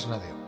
Asnadeo.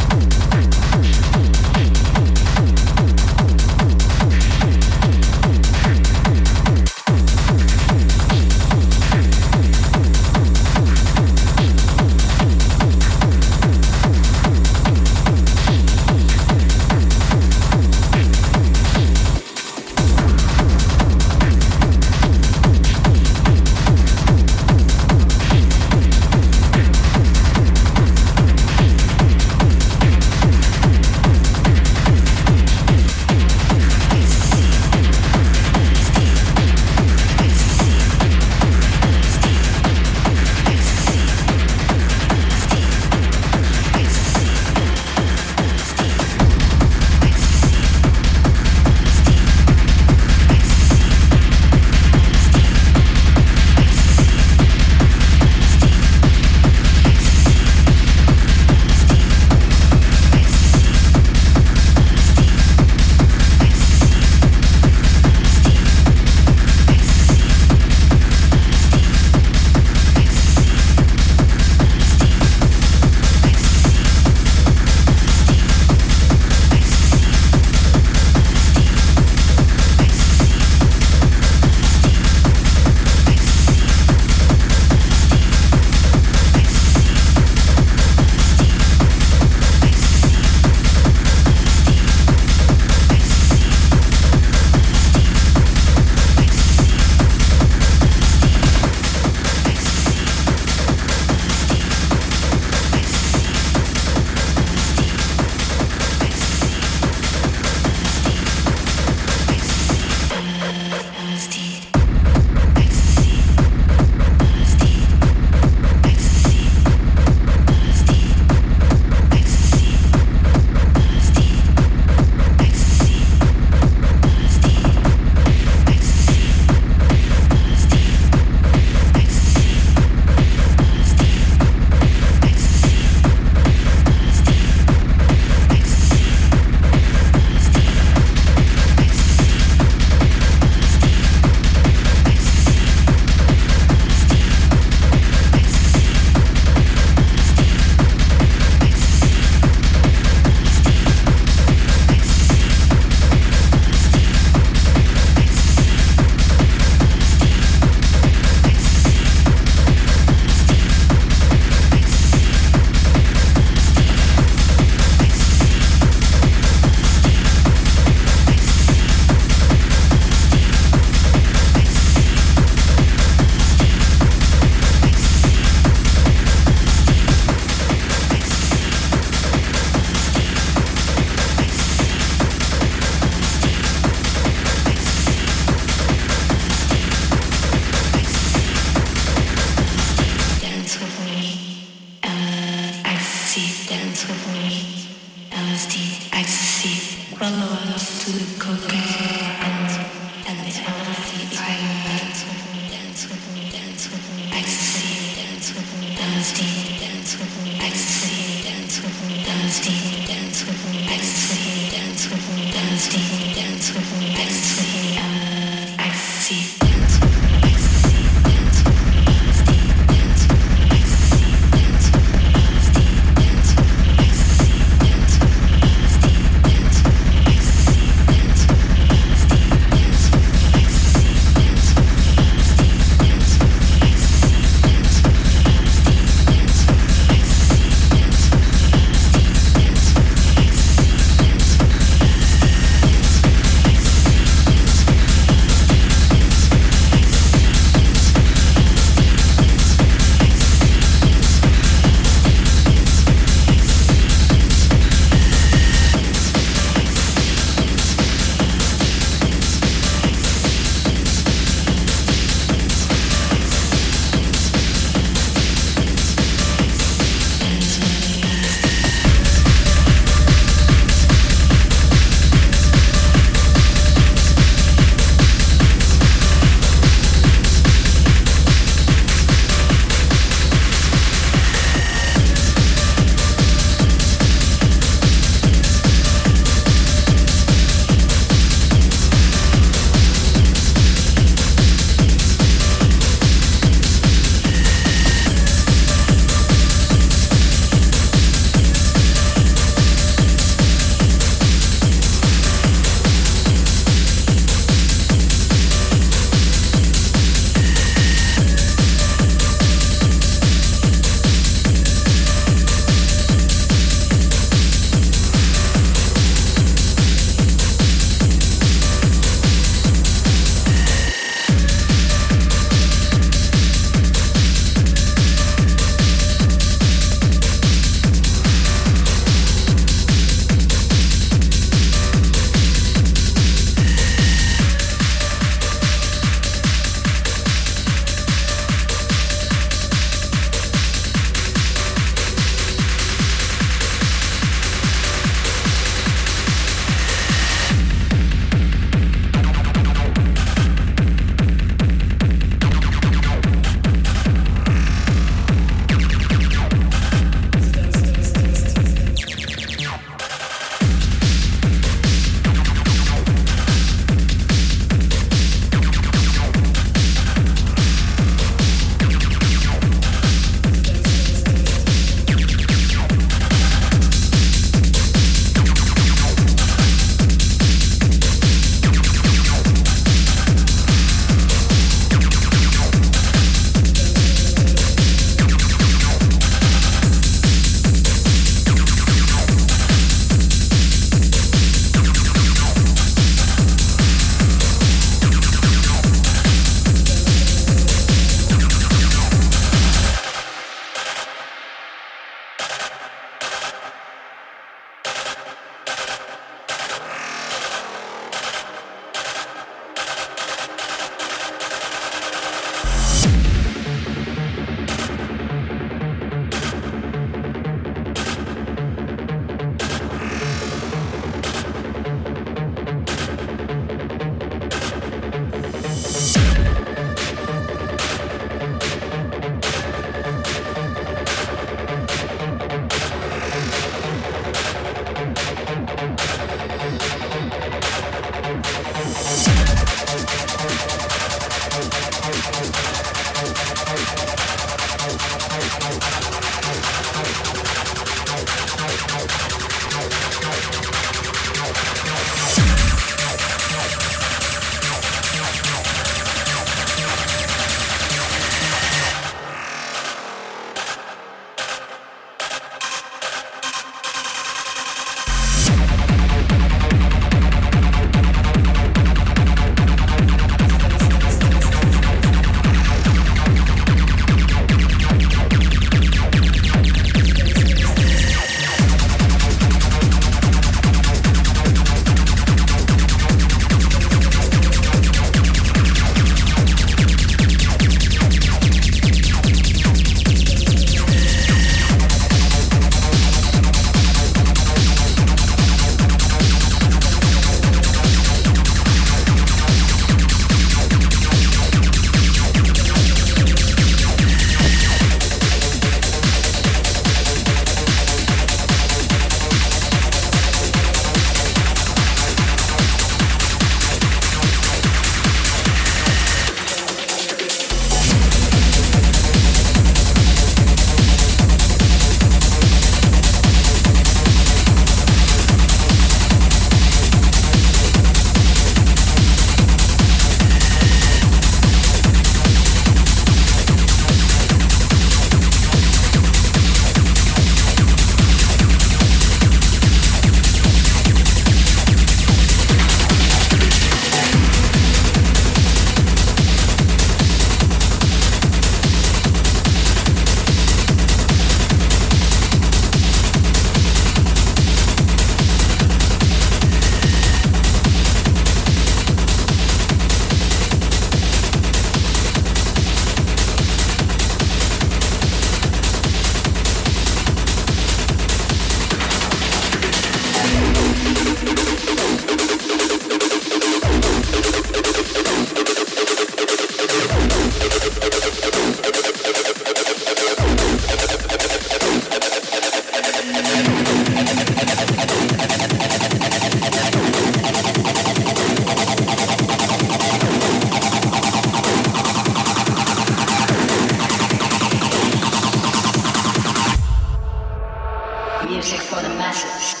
Flashes.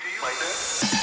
do you like that?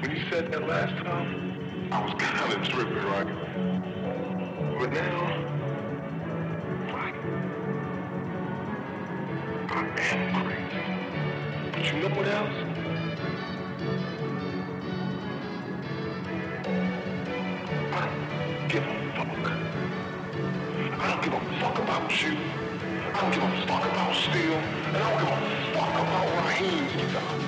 When you said that last time, I was kind of tripping, right? But now, like, I am crazy. But you know what else? I don't give a fuck. About you. I don't give a fuck about Steel. And I don't give a fuck about Raheem either.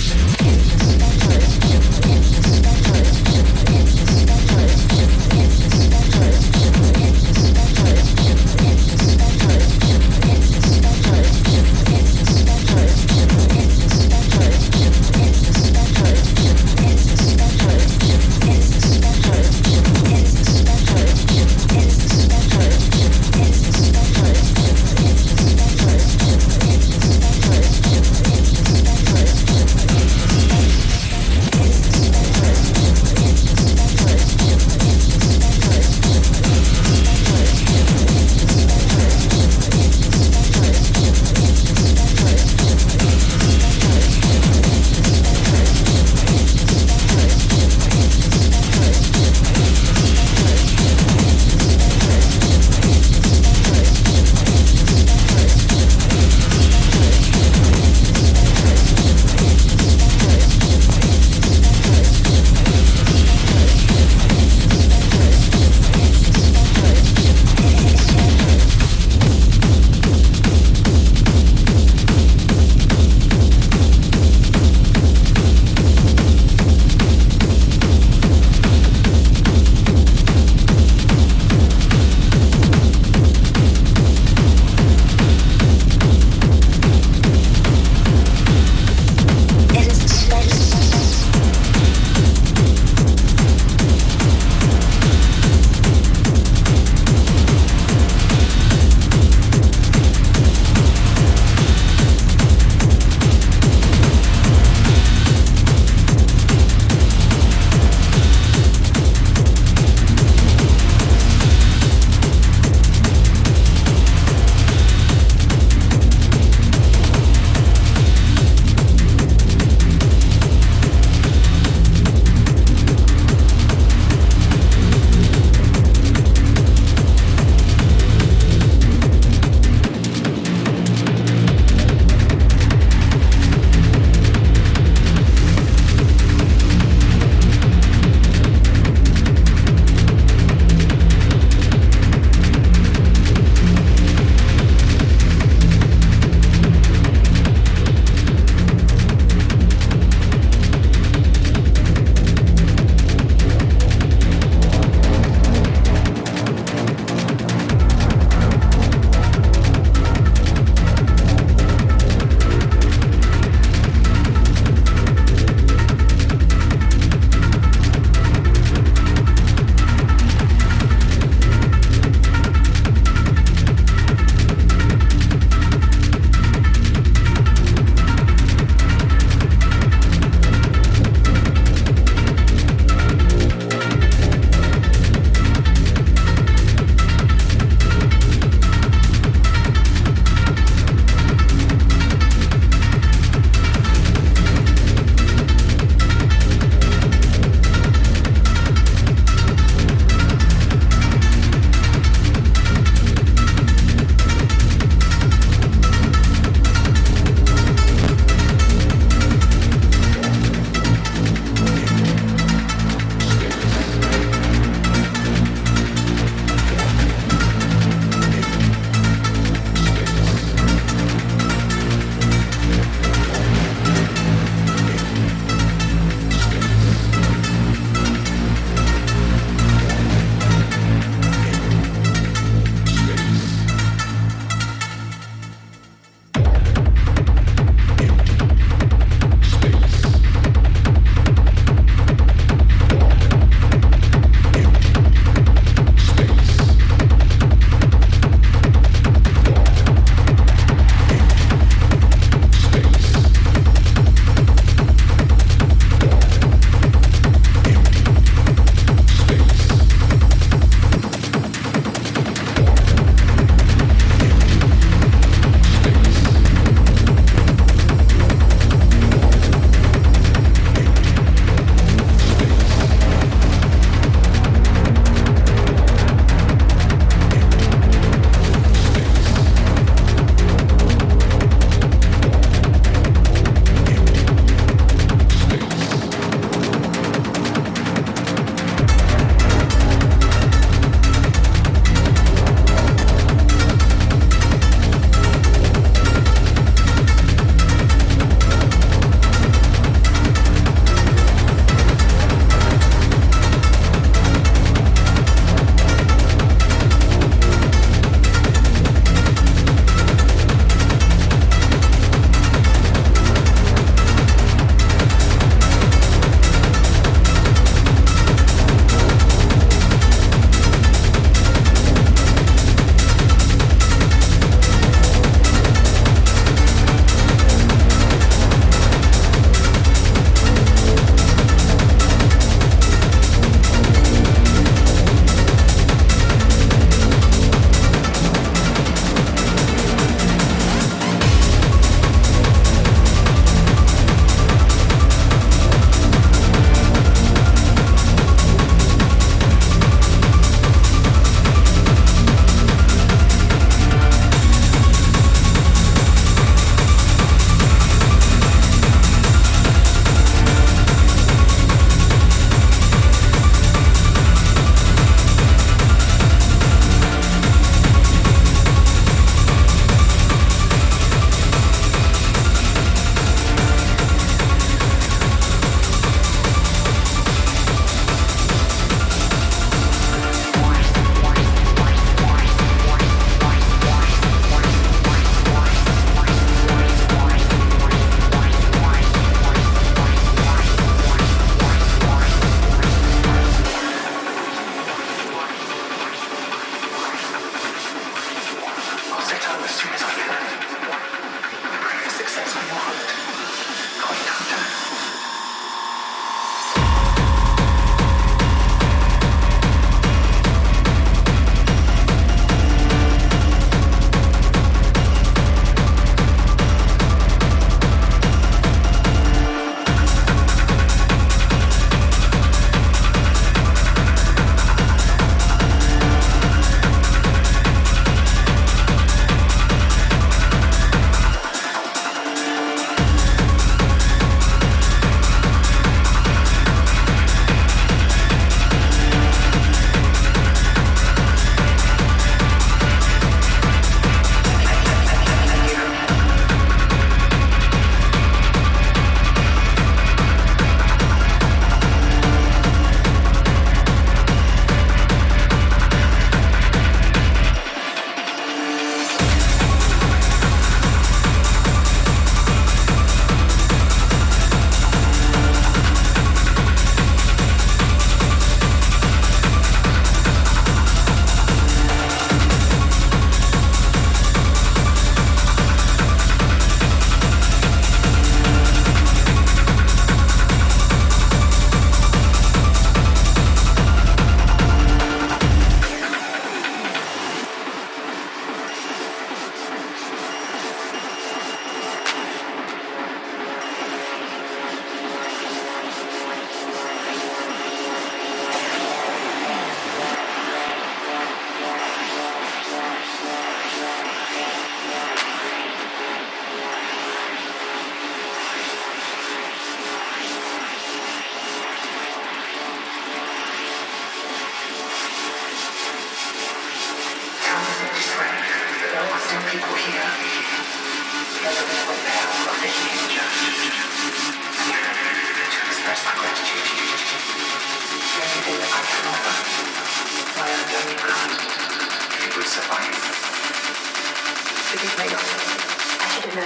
Shut up.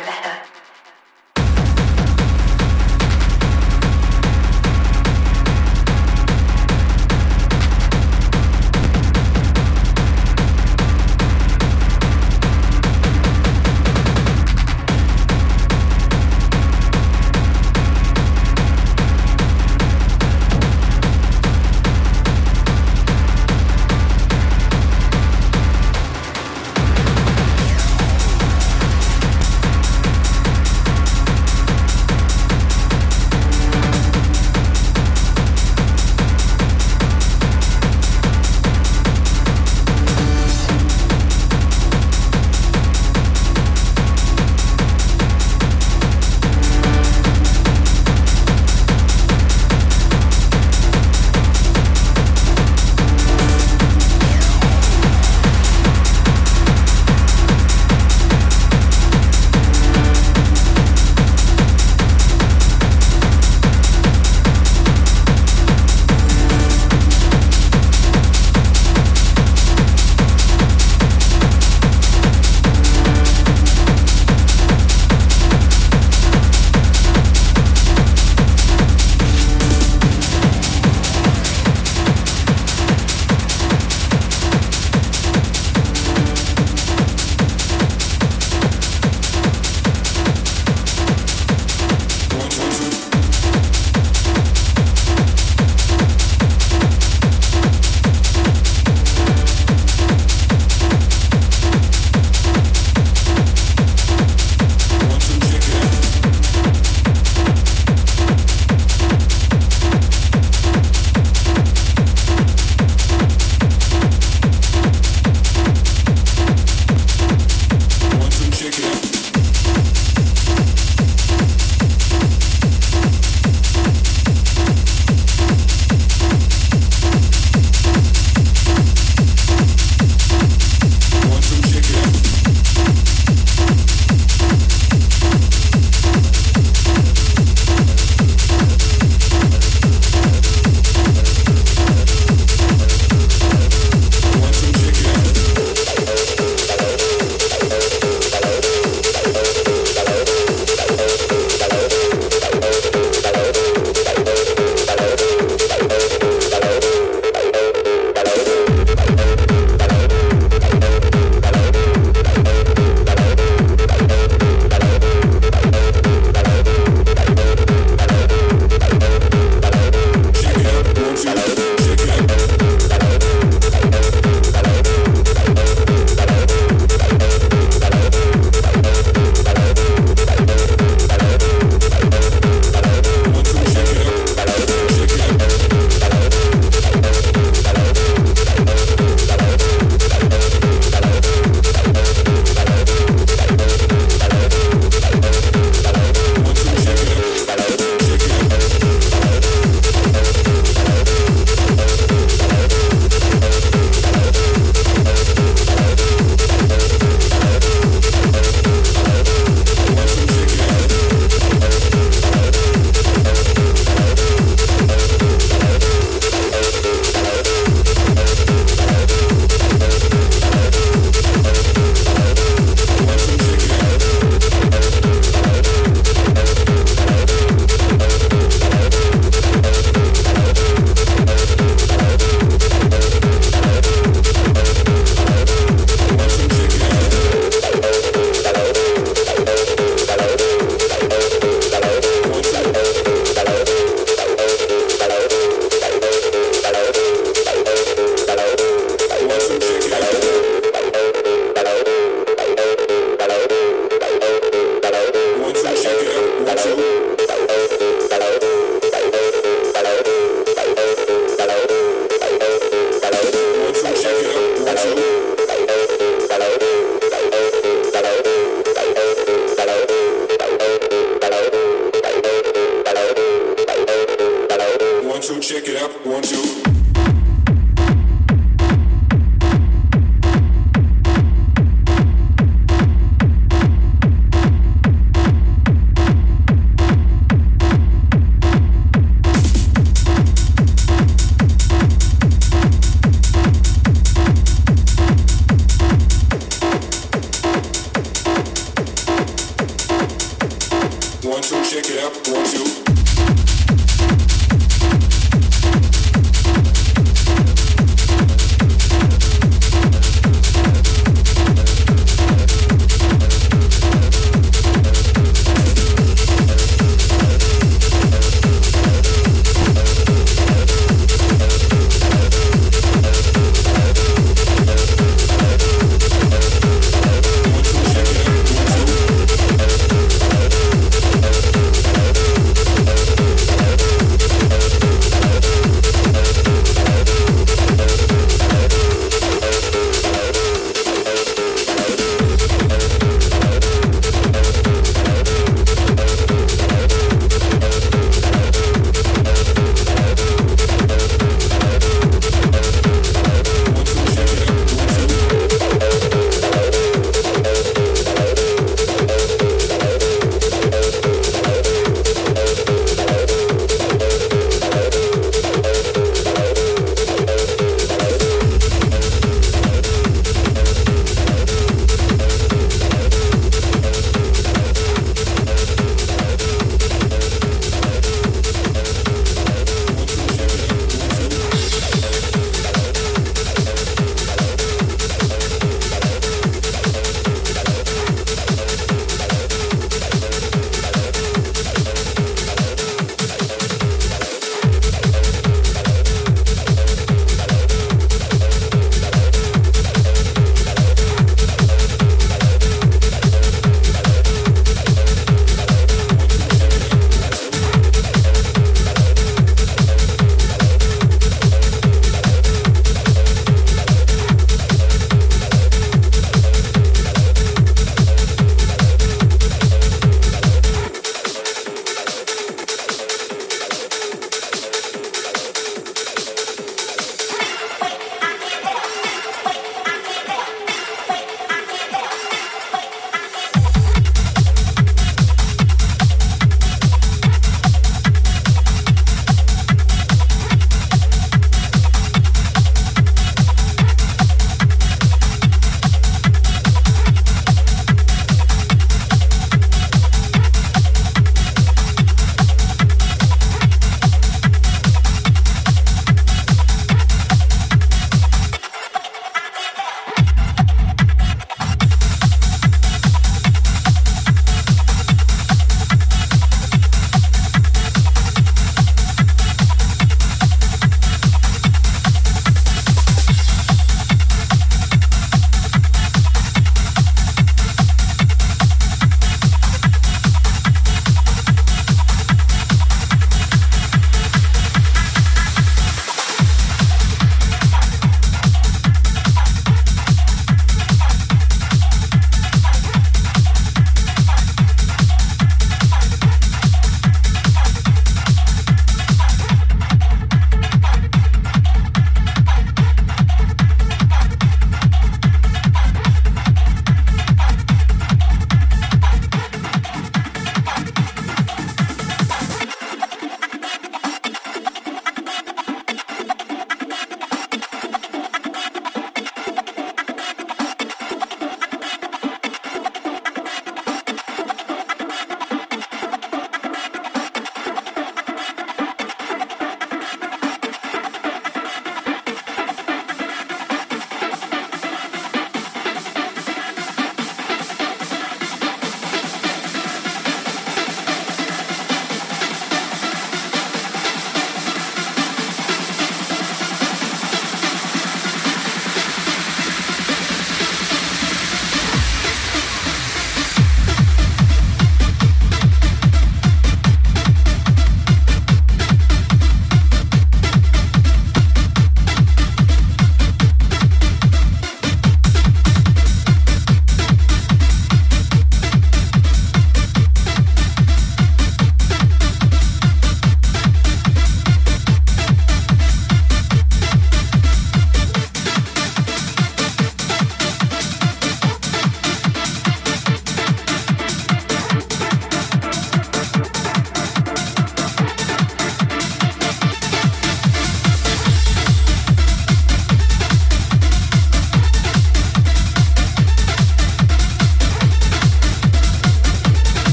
better.